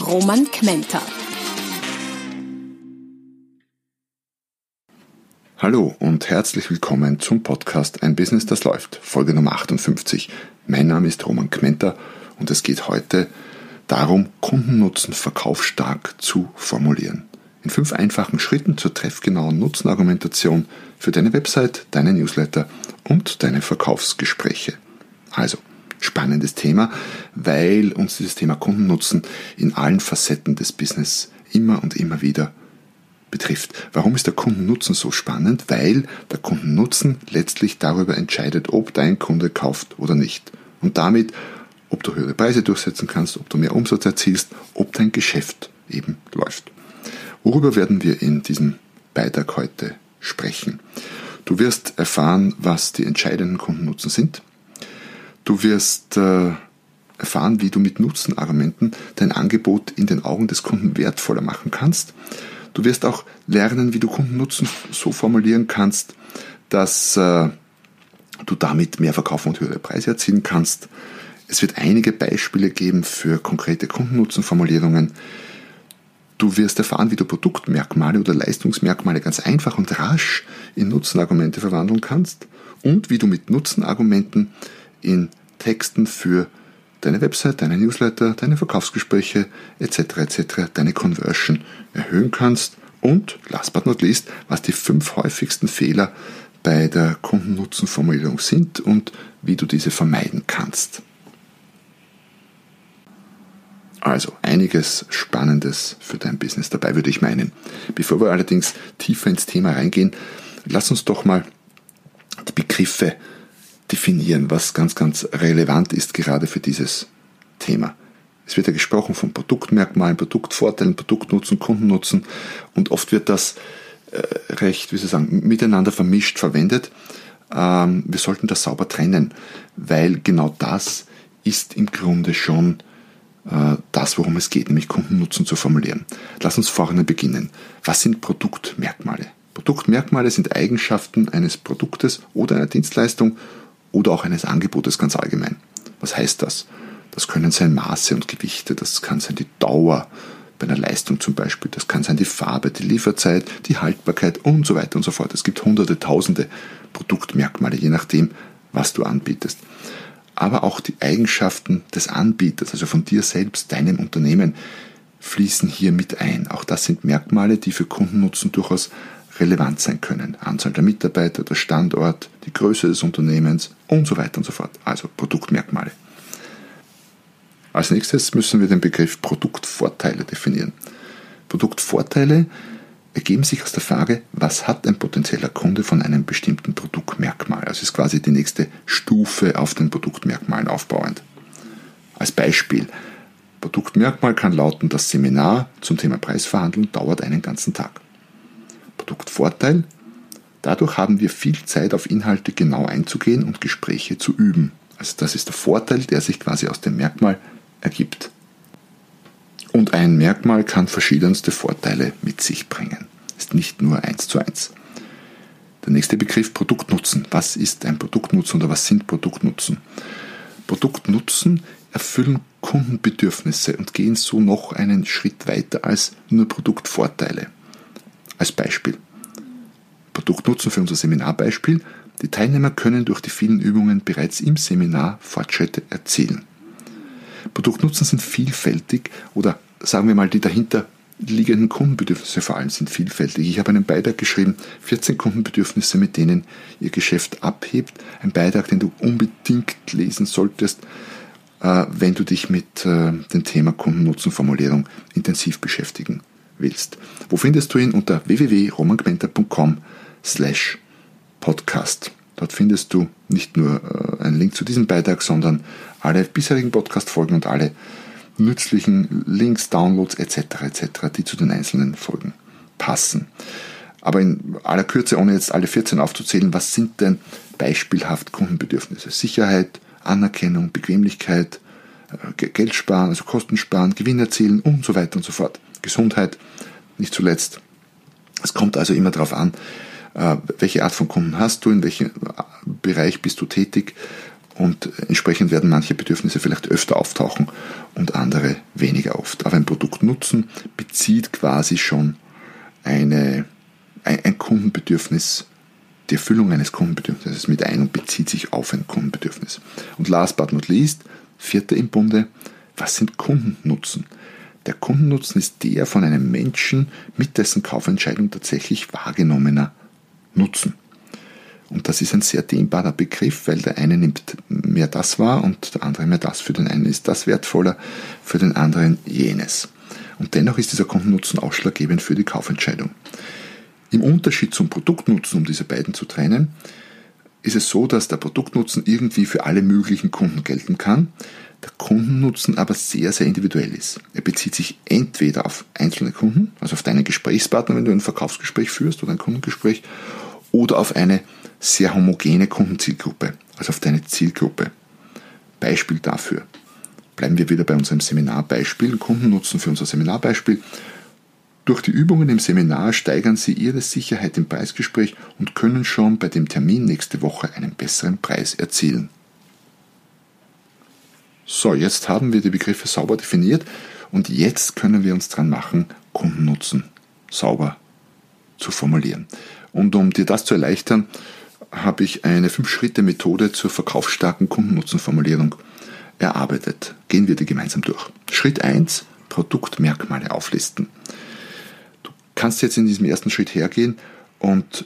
Roman Kmenter. Hallo und herzlich willkommen zum Podcast Ein Business, das läuft, Folge Nummer 58. Mein Name ist Roman Kmenter und es geht heute darum, Kundennutzen verkaufsstark zu formulieren. In fünf einfachen Schritten zur treffgenauen Nutzenargumentation für deine Website, deine Newsletter und deine Verkaufsgespräche. Also, spannendes Thema, weil uns dieses Thema Kundennutzen in allen Facetten des Business immer und immer wieder betrifft. Warum ist der Kundennutzen so spannend? Weil der Kundennutzen letztlich darüber entscheidet, ob dein Kunde kauft oder nicht. Und damit, ob du höhere Preise durchsetzen kannst, ob du mehr Umsatz erzielst, ob dein Geschäft eben läuft. Worüber werden wir in diesem Beitrag heute sprechen? Du wirst erfahren, was die entscheidenden Kundennutzen sind. Du wirst äh, erfahren, wie du mit Nutzenargumenten dein Angebot in den Augen des Kunden wertvoller machen kannst. Du wirst auch lernen, wie du Kundennutzen so formulieren kannst, dass äh, du damit mehr Verkauf und höhere Preise erzielen kannst. Es wird einige Beispiele geben für konkrete Kundennutzenformulierungen. Du wirst erfahren, wie du Produktmerkmale oder Leistungsmerkmale ganz einfach und rasch in Nutzenargumente verwandeln kannst und wie du mit Nutzenargumenten in Texten für deine Website, deine Newsletter, deine Verkaufsgespräche etc. etc. deine Conversion erhöhen kannst und last but not least, was die fünf häufigsten Fehler bei der Kundennutzenformulierung sind und wie du diese vermeiden kannst. Also einiges Spannendes für dein Business dabei, würde ich meinen. Bevor wir allerdings tiefer ins Thema reingehen, lass uns doch mal die Begriffe definieren, was ganz, ganz relevant ist gerade für dieses Thema. Es wird ja gesprochen von Produktmerkmalen, Produktvorteilen, Produktnutzen, Kundennutzen und oft wird das äh, recht, wie Sie sagen, miteinander vermischt verwendet. Ähm, wir sollten das sauber trennen, weil genau das ist im Grunde schon äh, das, worum es geht, nämlich Kundennutzen zu formulieren. Lass uns vorne beginnen. Was sind Produktmerkmale? Produktmerkmale sind Eigenschaften eines Produktes oder einer Dienstleistung oder auch eines Angebotes ganz allgemein. Was heißt das? Das können sein Maße und Gewichte, das kann sein die Dauer bei einer Leistung zum Beispiel, das kann sein die Farbe, die Lieferzeit, die Haltbarkeit und so weiter und so fort. Es gibt hunderte, tausende Produktmerkmale, je nachdem, was du anbietest. Aber auch die Eigenschaften des Anbieters, also von dir selbst, deinem Unternehmen, fließen hier mit ein. Auch das sind Merkmale, die für Kundennutzen durchaus relevant sein können. Anzahl der Mitarbeiter, der Standort, die Größe des Unternehmens und so weiter und so fort. Also Produktmerkmale. Als nächstes müssen wir den Begriff Produktvorteile definieren. Produktvorteile ergeben sich aus der Frage, was hat ein potenzieller Kunde von einem bestimmten Produktmerkmal? Also ist quasi die nächste Stufe auf den Produktmerkmalen aufbauend. Als Beispiel, Produktmerkmal kann lauten, das Seminar zum Thema Preisverhandlung dauert einen ganzen Tag. Produktvorteil. Dadurch haben wir viel Zeit, auf Inhalte genau einzugehen und Gespräche zu üben. Also das ist der Vorteil, der sich quasi aus dem Merkmal ergibt. Und ein Merkmal kann verschiedenste Vorteile mit sich bringen. Ist nicht nur eins zu eins. Der nächste Begriff Produktnutzen. Was ist ein Produktnutzen oder was sind Produktnutzen? Produktnutzen erfüllen Kundenbedürfnisse und gehen so noch einen Schritt weiter als nur Produktvorteile. Als Beispiel. Produktnutzen für unser Seminarbeispiel. Die Teilnehmer können durch die vielen Übungen bereits im Seminar Fortschritte erzielen. Produktnutzen sind vielfältig oder sagen wir mal die dahinter liegenden Kundenbedürfnisse vor allem sind vielfältig. Ich habe einen Beitrag geschrieben, 14 Kundenbedürfnisse, mit denen Ihr Geschäft abhebt. Ein Beitrag, den du unbedingt lesen solltest, äh, wenn du dich mit äh, dem Thema Kundennutzenformulierung intensiv beschäftigen willst. Wo findest du ihn? Unter www.romangmenta.com slash podcast. Dort findest du nicht nur äh, einen Link zu diesem Beitrag, sondern alle bisherigen Podcast-Folgen und alle nützlichen Links, Downloads etc. etc., die zu den einzelnen Folgen passen. Aber in aller Kürze, ohne jetzt alle 14 aufzuzählen, was sind denn beispielhaft Kundenbedürfnisse? Sicherheit, Anerkennung, Bequemlichkeit, äh, Geld sparen, also Kosten sparen, Gewinn erzielen und so weiter und so fort. Gesundheit, nicht zuletzt. Es kommt also immer darauf an, äh, welche Art von Kunden hast du, in welchem Bereich bist du tätig und entsprechend werden manche Bedürfnisse vielleicht öfter auftauchen und andere weniger oft. Aber ein Produktnutzen bezieht quasi schon eine, ein, Kundenbedürfnis, die Erfüllung eines Kundenbedürfnisses mit ein und bezieht sich auf ein Kundenbedürfnis. Und last but not least, vierter im Bunde, was sind Kundennutzen? Der Kundennutzen ist der von einem Menschen mit dessen Kaufentscheidung tatsächlich wahrgenommener Nutzen. Und das ist ein sehr dehnbarer Begriff, weil der eine nimmt mehr das wahr und der andere mehr das. Für den einen ist das wertvoller, für den anderen jenes. Und dennoch ist dieser Kundennutzen ausschlaggebend für die Kaufentscheidung. Im Unterschied zum Produktnutzen, um diese beiden zu trennen, ist es so, dass der Produktnutzen irgendwie für alle möglichen Kunden gelten kann, der Kundennutzen aber sehr, sehr individuell ist. Er bezieht sich entweder auf einzelne Kunden, also auf deinen Gesprächspartner, wenn du ein Verkaufsgespräch führst oder ein Kundengespräch, oder auf eine sehr homogene Kundenzielgruppe, also auf deine Zielgruppe. Beispiel dafür. Bleiben wir wieder bei unserem Seminarbeispiel, Kundennutzen für unser Seminarbeispiel. Durch die Übungen im Seminar steigern Sie Ihre Sicherheit im Preisgespräch und können schon bei dem Termin nächste Woche einen besseren Preis erzielen. So, jetzt haben wir die Begriffe sauber definiert und jetzt können wir uns dran machen, Kundennutzen sauber zu formulieren. Und um dir das zu erleichtern, habe ich eine 5-Schritte-Methode zur verkaufsstarken Kundennutzenformulierung erarbeitet. Gehen wir die gemeinsam durch. Schritt 1, Produktmerkmale auflisten. Du kannst jetzt in diesem ersten Schritt hergehen und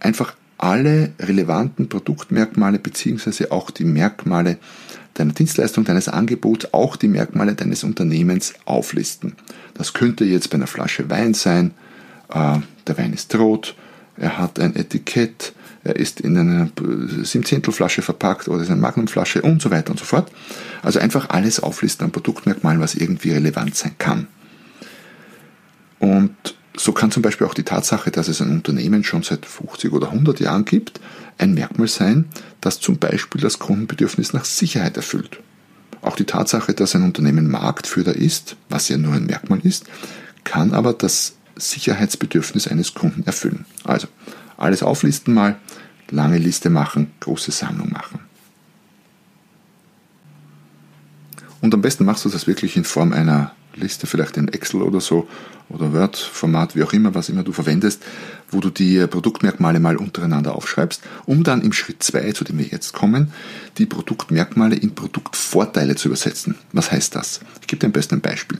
einfach alle relevanten Produktmerkmale beziehungsweise auch die Merkmale deiner Dienstleistung, deines Angebots, auch die Merkmale deines Unternehmens auflisten. Das könnte jetzt bei einer Flasche Wein sein, äh, der Wein ist rot, er hat ein Etikett, er ist in einer Siebzehntelflasche verpackt oder ist eine Magnumflasche und so weiter und so fort. Also einfach alles auflisten an Produktmerkmalen, was irgendwie relevant sein kann. Und so kann zum Beispiel auch die Tatsache, dass es ein Unternehmen schon seit 50 oder 100 Jahren gibt, ein Merkmal sein, das zum Beispiel das Kundenbedürfnis nach Sicherheit erfüllt. Auch die Tatsache, dass ein Unternehmen Marktführer ist, was ja nur ein Merkmal ist, kann aber das Sicherheitsbedürfnis eines Kunden erfüllen. Also alles auflisten mal, lange Liste machen, große Sammlung machen. Und am besten machst du das wirklich in Form einer Liste, vielleicht in Excel oder so, oder Word-Format, wie auch immer, was immer du verwendest, wo du die Produktmerkmale mal untereinander aufschreibst, um dann im Schritt 2, zu dem wir jetzt kommen, die Produktmerkmale in Produktvorteile zu übersetzen. Was heißt das? Ich gebe dir am besten ein Beispiel.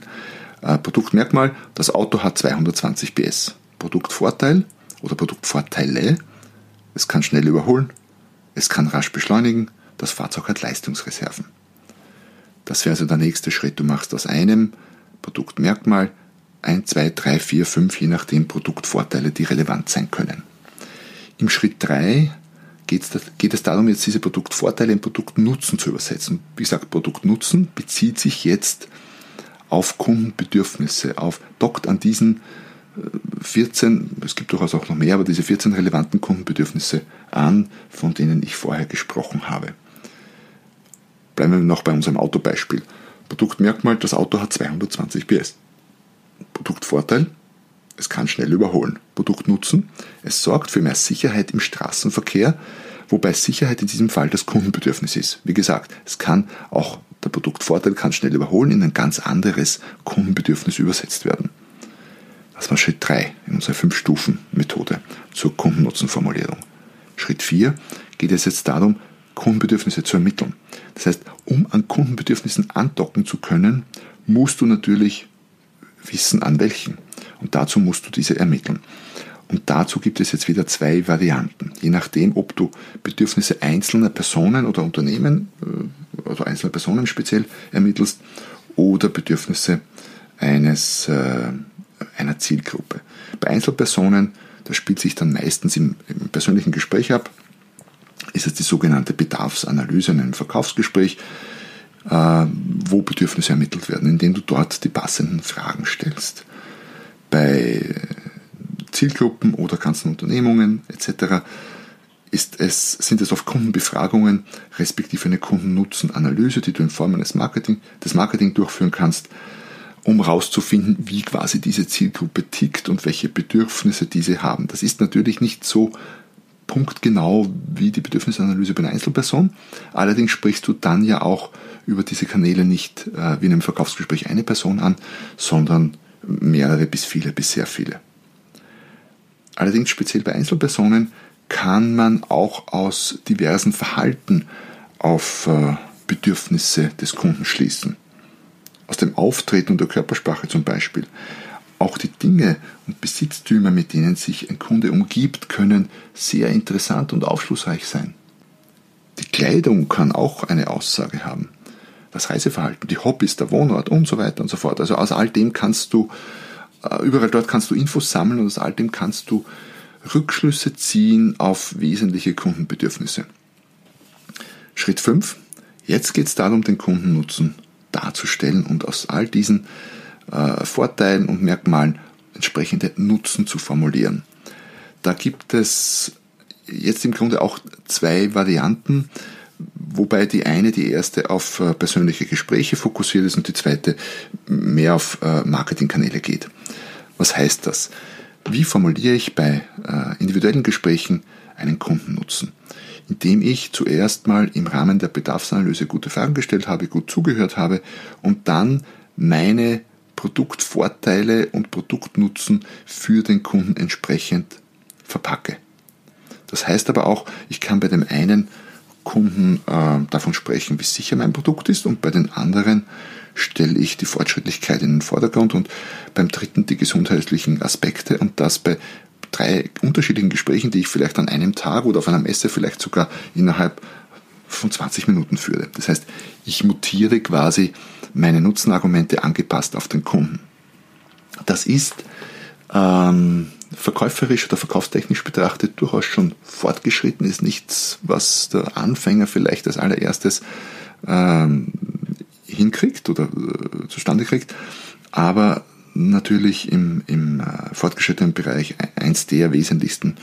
Äh, Produktmerkmal, das Auto hat 220 PS. Produktvorteil oder Produktvorteile, es kann schnell überholen, es kann rasch beschleunigen, das Fahrzeug hat Leistungsreserven. Das wäre also der nächste Schritt. Du machst aus einem Produktmerkmal 1, 2, 3, 4, 5, je nachdem Produktvorteile, die relevant sein können. Im Schritt 3 geht es darum, jetzt diese Produktvorteile in Produktnutzen zu übersetzen. Wie gesagt, Produktnutzen bezieht sich jetzt auf Kundenbedürfnisse, auf, dockt an diesen 14, äh, es gibt durchaus auch noch mehr, aber diese 14 relevanten Kundenbedürfnisse an, von denen ich vorher gesprochen habe. Bleiben wir noch bei unserem Autobeispiel. Produktmerkmal, das Auto hat 220 PS. Produktvorteil, es kann schnell überholen. Produktnutzen, es sorgt für mehr Sicherheit im Straßenverkehr, wobei Sicherheit in diesem Fall das Kundenbedürfnis ist. Wie gesagt, es kann auch der Produktvorteil kann schnell überholen, in ein ganz anderes Kundenbedürfnis übersetzt werden. Das war Schritt 3 in unserer 5-Stufen-Methode zur Kundennutzenformulierung. Schritt 4 geht es jetzt darum, Kundenbedürfnisse zu ermitteln. Das heißt, um an Kundenbedürfnissen andocken zu können, musst du natürlich wissen, an welchen. Und dazu musst du diese ermitteln. Und dazu gibt es jetzt wieder zwei Varianten. Je nachdem, ob du Bedürfnisse einzelner Personen oder Unternehmen, äh, also einzelner Personen speziell ermittelst, oder Bedürfnisse eines, äh, einer Zielgruppe. Bei Einzelpersonen, das spielt sich dann meistens im, im persönlichen Gespräch ab, ist es die sogenannte Bedarfsanalyse in einem Verkaufsgespräch. äh, wo Bedürfnisse ermittelt werden, indem du dort die passenden Fragen stellst. Bei Zielgruppen oder ganzen Unternehmungen etc. Ist es, sind es oft Kundenbefragungen, respektive eine Kundennutzenanalyse, die du in Form eines Marketing, des Marketing durchführen kannst, um herauszufinden, wie quasi diese Zielgruppe tickt und welche Bedürfnisse diese haben. Das ist natürlich nicht so punktgenau wie die Bedürfnisanalyse bei einer Einzelperson. Allerdings sprichst du dann ja auch über diese Kanäle nicht äh, wie in einem Verkaufsgespräch eine Person an, sondern mehrere bis viele bis sehr viele. Allerdings speziell bei Einzelpersonen kann man auch aus diversen Verhalten auf äh, Bedürfnisse des Kunden schließen. Aus dem Auftreten und der Körpersprache zum Beispiel. Auch die Dinge und Besitztümer, mit denen sich ein Kunde umgibt, können sehr interessant und aufschlussreich sein. Die Kleidung kann auch eine Aussage haben. Das Reiseverhalten, die Hobbys, der Wohnort und so weiter und so fort. Also aus all dem kannst du, äh, überall dort kannst du Infos sammeln und aus all dem kannst du Rückschlüsse ziehen auf wesentliche Kundenbedürfnisse. Schritt 5. Jetzt geht es darum, den Kundennutzen darzustellen und aus all diesen Vorteilen und Merkmalen entsprechende Nutzen zu formulieren. Da gibt es jetzt im Grunde auch zwei Varianten, wobei die eine, die erste, auf äh, persönliche Gespräche fokussiert ist und die zweite mehr auf äh, Marketingkanäle geht. Was heißt das? Wie formuliere ich bei äh, individuellen Gesprächen einen Kundennutzen? Indem ich zuerst mal im Rahmen der Bedarfsanalyse gute Fragen gestellt habe, gut zugehört habe und dann meine Produktvorteile und Produktnutzen für den Kunden entsprechend verpacke. Das heißt aber auch, ich kann bei dem einen Kunden äh, davon sprechen, wie sicher mein Produkt ist und bei den anderen stelle ich die Fortschrittlichkeit in den Vordergrund und beim dritten die gesundheitlichen Aspekte und das bei drei unterschiedlichen Gesprächen, die ich vielleicht an einem Tag oder auf einer Messe vielleicht sogar innerhalb von 20 Minuten führe. Das heißt, ich mutiere quasi meine Nutzenargumente angepasst auf den Kunden. Das ist ähm, verkäuferisch oder verkaufstechnisch betrachtet durchaus schon fortgeschritten, ist nichts, was der Anfänger vielleicht als allererstes ähm, hinkriegt oder äh, zustande kriegt, aber natürlich im, im äh, fortgeschrittenen Bereich eins der wesentlichsten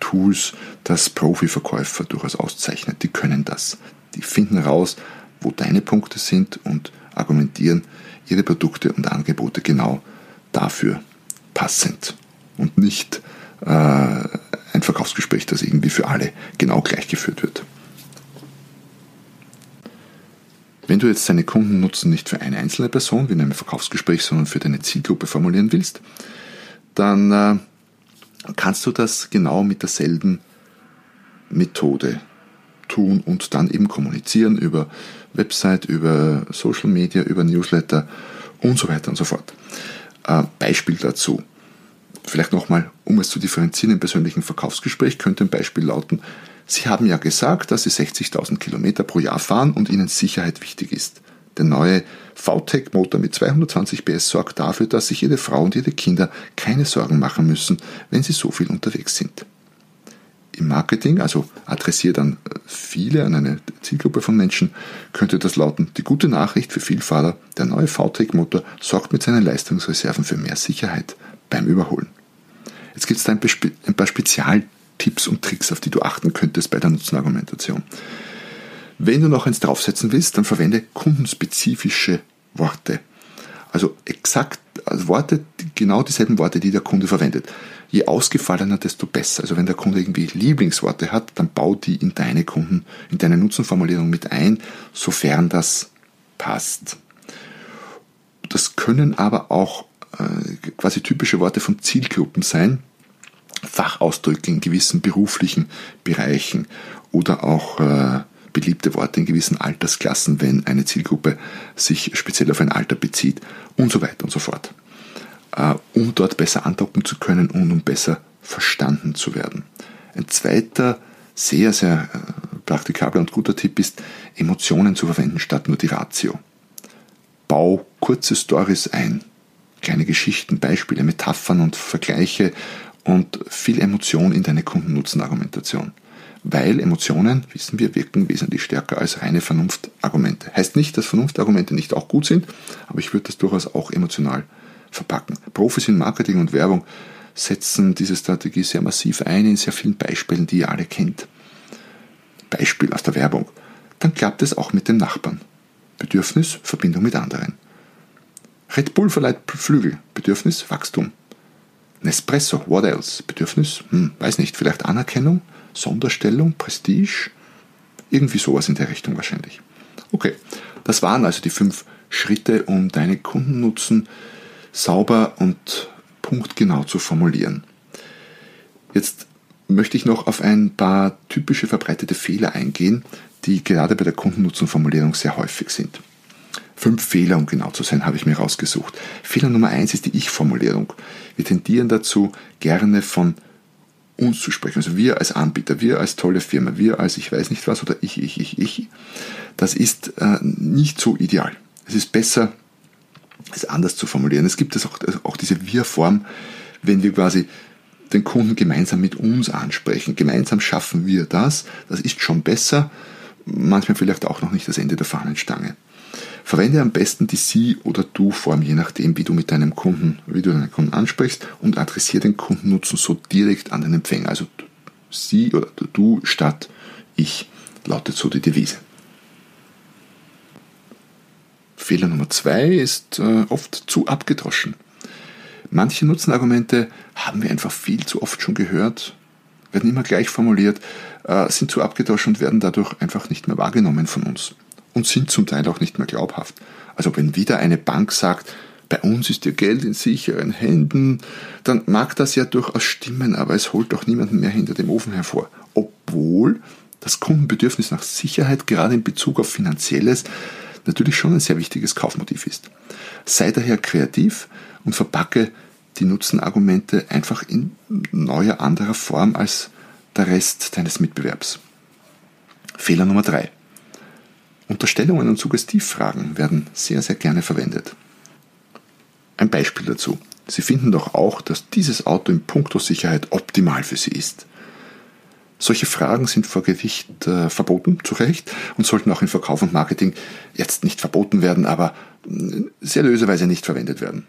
Tools, das Profi-Verkäufer durchaus auszeichnet. Die können das. Die finden raus, wo deine Punkte sind und argumentieren ihre Produkte und Angebote genau dafür passend und nicht äh, ein Verkaufsgespräch, das irgendwie für alle genau gleich geführt wird. Wenn du jetzt deine Kundennutzen nicht für eine einzelne Person, wie in einem Verkaufsgespräch, sondern für deine Zielgruppe formulieren willst, dann äh, kannst du das genau mit derselben Methode tun und dann eben kommunizieren über Website, über Social Media, über Newsletter und so weiter und so fort. Äh, Beispiel dazu. Vielleicht nochmal, um es zu differenzieren im persönlichen Verkaufsgespräch, könnte ein Beispiel lauten, Sie haben ja gesagt, dass Sie 60.000 Kilometer pro Jahr fahren und Ihnen Sicherheit wichtig ist. Der neue VTEC-Motor mit 220 PS sorgt dafür, dass sich jede Frau und jede Kinder keine Sorgen machen müssen, wenn sie so viel unterwegs sind. Im Marketing, also adressiert an viele, an eine Zielgruppe von Menschen, könnte das lauten, die gute Nachricht für Vielfahrer, der neue VTEC-Motor sorgt mit seinen Leistungsreserven für mehr Sicherheit beim Überholen. Jetzt gibt es da ein, paar Spezial Tipps und Tricks, auf die du achten könntest bei der Nutzenargumentation. Wenn du noch eins draufsetzen willst, dann verwende kundenspezifische Worte. Also exakt also Worte, genau dieselben Worte, die der Kunde verwendet. Je ausgefallener, desto besser. Also wenn der Kunde irgendwie Lieblingsworte hat, dann bau die in deine Kunden, in deine Nutzenformulierung mit ein, sofern das passt. Das können aber auch äh, quasi typische Worte von Zielgruppen sein, Fachausdrücke in gewissen beruflichen Bereichen oder auch äh, beliebte Worte in gewissen Altersklassen, wenn eine Zielgruppe sich speziell auf ein Alter bezieht und so weiter und so fort. Äh, um dort besser andocken zu können und um besser verstanden zu werden. Ein zweiter sehr, sehr äh, praktikabler und guter Tipp ist, Emotionen zu verwenden statt nur die Ratio. Bau kurze Stories ein, kleine Geschichten, Beispiele, Metaphern und Vergleiche und viel Emotion in deine Kundennutzenargumentation. Weil Emotionen, wissen wir, wirken wesentlich stärker als reine Vernunftargumente. Heißt nicht, dass Vernunftargumente nicht auch gut sind, aber ich würde das durchaus auch emotional verpacken. Profis in Marketing und Werbung setzen diese Strategie sehr massiv ein in sehr vielen Beispielen, die ihr alle kennt. Beispiel aus der Werbung. Dann klappt es auch mit dem Nachbarn. Bedürfnis, Verbindung mit anderen. Red Bull verleiht Flügel, Bedürfnis, Wachstum. Nespresso, what else? Bedürfnis, hm, weiß nicht, vielleicht Anerkennung, Sonderstellung, Prestige, irgendwie sowas in der Richtung wahrscheinlich. Okay, das waren also die fünf Schritte, um deine Kundennutzen sauber und punktgenau zu formulieren. Jetzt möchte ich noch auf ein paar typische verbreitete Fehler eingehen, die gerade bei der Kundennutzenformulierung sehr häufig sind. Fünf Fehler, um genau zu sein, habe ich mir rausgesucht. Fehler Nummer eins ist die Ich-Formulierung. Wir tendieren dazu, gerne von uns zu sprechen. Also wir als Anbieter, wir als tolle Firma, wir als ich weiß nicht was oder ich, ich, ich, ich. Das ist äh, nicht so ideal. Es ist besser, es anders zu formulieren. Es gibt es auch, also auch diese Wir-Form, wenn wir quasi den Kunden gemeinsam mit uns ansprechen. Gemeinsam schaffen wir das. Das ist schon besser. Manchmal vielleicht auch noch nicht das Ende der Fahnenstange. Verwende am besten die Sie- oder Du-Form, je nachdem, wie du mit deinem Kunden, wie du deinen Kunden ansprichst und adressiere den Kundennutzen so direkt an den Empfänger. Also Sie oder Du statt ich lautet so die Devise. Fehler Nummer zwei ist äh, oft zu abgedroschen. Manche Nutzenargumente haben wir einfach viel zu oft schon gehört, werden immer gleich formuliert, äh, sind zu abgedroschen und werden dadurch einfach nicht mehr wahrgenommen von uns und sind zum Teil auch nicht mehr glaubhaft. Also wenn wieder eine Bank sagt, bei uns ist ihr Geld in sicheren Händen, dann mag das ja durchaus stimmen, aber es holt doch niemanden mehr hinter dem Ofen hervor. Obwohl das Kundenbedürfnis nach Sicherheit gerade in Bezug auf Finanzielles natürlich schon ein sehr wichtiges Kaufmotiv ist. Sei daher kreativ und verpacke die Nutzenargumente einfach in neuer, anderer Form als der Rest deines Mitbewerbs. Fehler Nummer drei. Unterstellungen und Suggestivfragen werden sehr, sehr gerne verwendet. Ein Beispiel dazu. Sie finden doch auch, dass dieses Auto in puncto Sicherheit optimal für Sie ist. Solche Fragen sind vor Gericht äh, verboten, zu Recht, und sollten auch in Verkauf und Marketing jetzt nicht verboten werden, aber äh, seriöserweise nicht verwendet werden.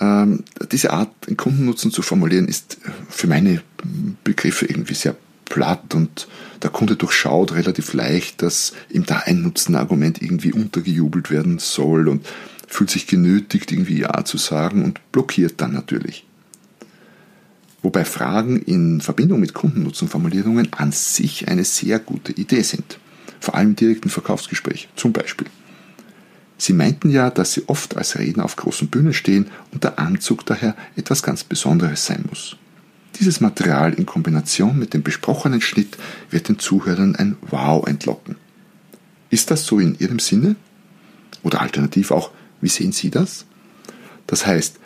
Ähm, diese Art, den Kundennutzen zu formulieren, ist für meine Begriffe irgendwie sehr platt und der Kunde durchschaut relativ leicht, dass ihm da ein Nutzenargument irgendwie untergejubelt werden soll und fühlt sich genötigt, irgendwie Ja zu sagen und blockiert dann natürlich. Wobei Fragen in Verbindung mit Kundennutzenformulierungen an sich eine sehr gute Idee sind. Vor allem im direkten Verkaufsgespräch. Zum Beispiel. Sie meinten ja, dass Sie oft als Redner auf großen Bühnen stehen und der Anzug daher etwas ganz Besonderes sein muss. Dieses Material in Kombination mit dem besprochenen Schnitt wird den Zuhörern ein Wow entlocken. Ist das so in Ihrem Sinne? Oder alternativ auch, wie sehen Sie das? Das heißt,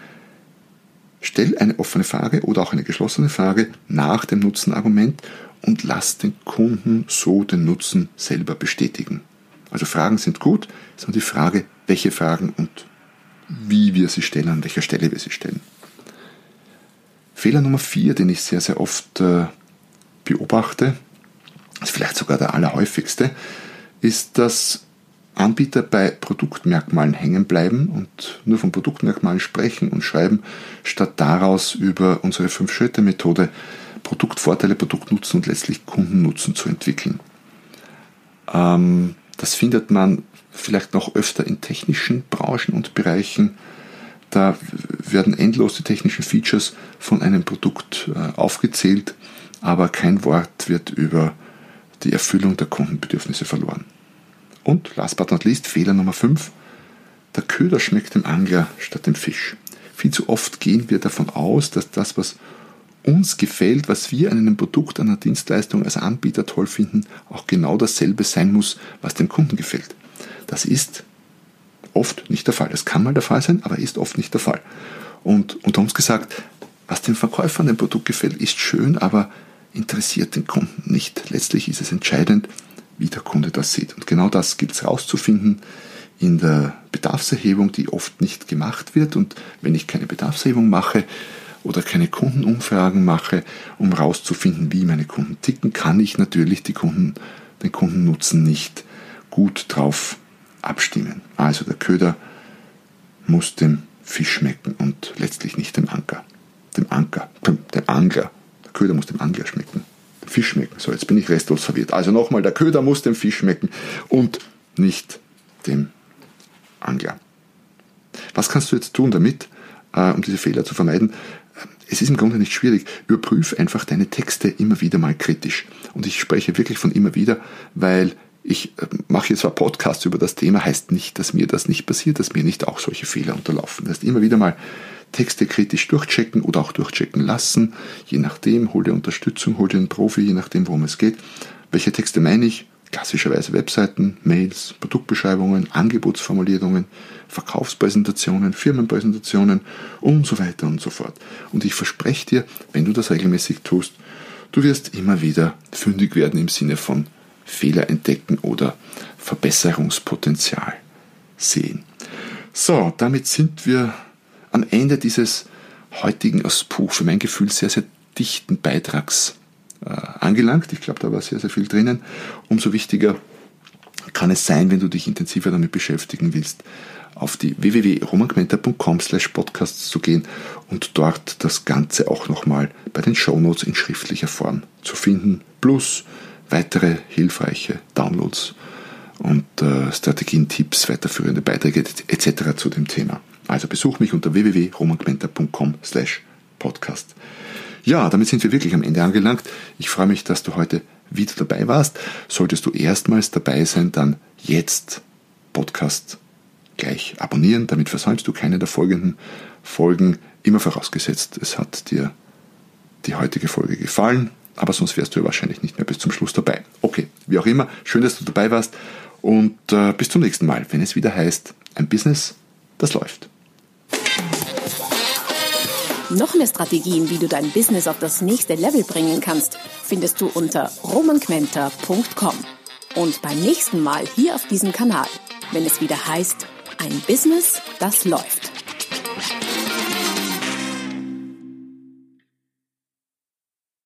stell eine offene Frage oder auch eine geschlossene Frage nach dem Nutzenargument und lass den Kunden so den Nutzen selber bestätigen. Also Fragen sind gut, sondern die Frage, welche Fragen und wie wir sie stellen, an welcher Stelle wir sie stellen. Fehler Nummer vier, den ich sehr, sehr oft äh, beobachte, ist vielleicht sogar der allerhäufigste, ist, dass Anbieter bei Produktmerkmalen hängen bleiben und nur von Produktmerkmalen sprechen und schreiben, statt daraus über unsere Fünf-Schritte-Methode Produktvorteile, Produktnutzen und letztlich Kundennutzen zu entwickeln. Ähm, das findet man vielleicht noch öfter in technischen Branchen und Bereichen, da werden endlos die technischen Features von einem Produkt äh, aufgezählt, aber kein Wort wird über die Erfüllung der Kundenbedürfnisse verloren. Und last but not least, Fehler Nummer 5. Der Köder schmeckt dem Angler statt dem Fisch. Viel zu oft gehen wir davon aus, dass das, was uns gefällt, was wir an einem Produkt, einer Dienstleistung als Anbieter toll finden, auch genau dasselbe sein muss, was dem Kunden gefällt. Das ist oft nicht der Fall. Es kann mal der Fall sein, aber ist oft nicht der Fall. Und unter uns gesagt, was dem Verkäufer an dem Produkt gefällt, ist schön, aber interessiert den Kunden nicht. Letztlich ist es entscheidend, wie der Kunde das sieht. Und genau das gilt es herauszufinden in der Bedarfserhebung, die oft nicht gemacht wird. Und wenn ich keine Bedarfserhebung mache oder keine Kundenumfragen mache, um herauszufinden, wie meine Kunden ticken, kann ich natürlich die Kunden, den Kundennutzen nicht gut drauf abstimmen. Also der Köder muss dem Fisch schmecken und letztlich nicht dem Anker. Dem Anker, dem Angler. Der Köder muss dem Angler schmecken. Dem Fisch schmecken. So, jetzt bin ich restlos verwirrt. Also nochmal, der Köder muss dem Fisch schmecken und nicht dem Angler. Was kannst du jetzt tun damit, äh, um diese Fehler zu vermeiden? Es ist im Grunde nicht schwierig. Überprüf einfach deine Texte immer wieder mal kritisch. Und ich spreche wirklich von immer wieder, weil ich äh, mache jetzt zwar Podcasts über das Thema, heißt nicht, dass mir das nicht passiert, dass mir nicht auch solche Fehler unterlaufen. Das heißt, immer wieder mal Texte kritisch durchchecken oder auch durchchecken lassen, je nachdem, hol dir Unterstützung, hol dir einen Profi, je nachdem, worum es geht. Welche Texte meine ich? Klassischerweise Webseiten, Mails, Produktbeschreibungen, Angebotsformulierungen, Verkaufspräsentationen, Firmenpräsentationen und so weiter und so fort. Und ich verspreche dir, wenn du das regelmäßig tust, du wirst immer wieder fündig werden im Sinne von Fehler entdecken oder Verbesserungspotenzial sehen. So, damit sind wir am Ende dieses heutigen, aus Puh, für mein Gefühl sehr, sehr dichten Beitrags äh, angelangt. Ich glaube, da war sehr, sehr viel drinnen. Umso wichtiger kann es sein, wenn du dich intensiver damit beschäftigen willst, auf die www.romanquenter.com slash podcasts zu gehen und dort das Ganze auch nochmal bei den Shownotes in schriftlicher Form zu finden, plus weitere hilfreiche Downloads und äh, Strategien, Tipps, weiterführende Beiträge etc. zu dem Thema. Also besuch mich unter www.romanquenter.com slash podcast. Ja, damit sind wir wirklich am Ende angelangt. Ich freue mich, dass du heute wieder dabei warst. Solltest du erstmals dabei sein, dann jetzt Podcast gleich abonnieren. Damit versäumst du keine der folgenden Folgen. Immer vorausgesetzt, es hat dir die heutige Folge gefallen aber sonst wärst du ja wahrscheinlich nicht mehr bis zum Schluss dabei. Okay, wie auch immer, schön, dass du dabei warst und äh, bis zum nächsten Mal, wenn es wieder heißt, ein Business, das läuft. Noch mehr Strategien, wie du dein Business auf das nächste Level bringen kannst, findest du unter romanquenter.com. Und beim nächsten Mal hier auf diesem Kanal, wenn es wieder heißt, ein Business, das läuft.